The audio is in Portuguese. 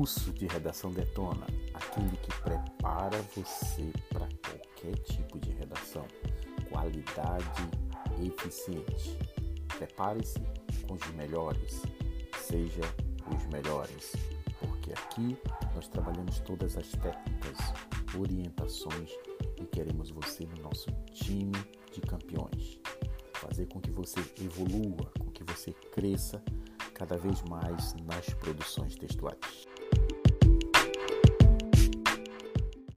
curso de redação Detona, aquele que prepara você para qualquer tipo de redação, qualidade eficiente. Prepare-se com os melhores, seja os melhores, porque aqui nós trabalhamos todas as técnicas, orientações e queremos você no nosso time de campeões. Fazer com que você evolua, com que você cresça cada vez mais nas produções textuais.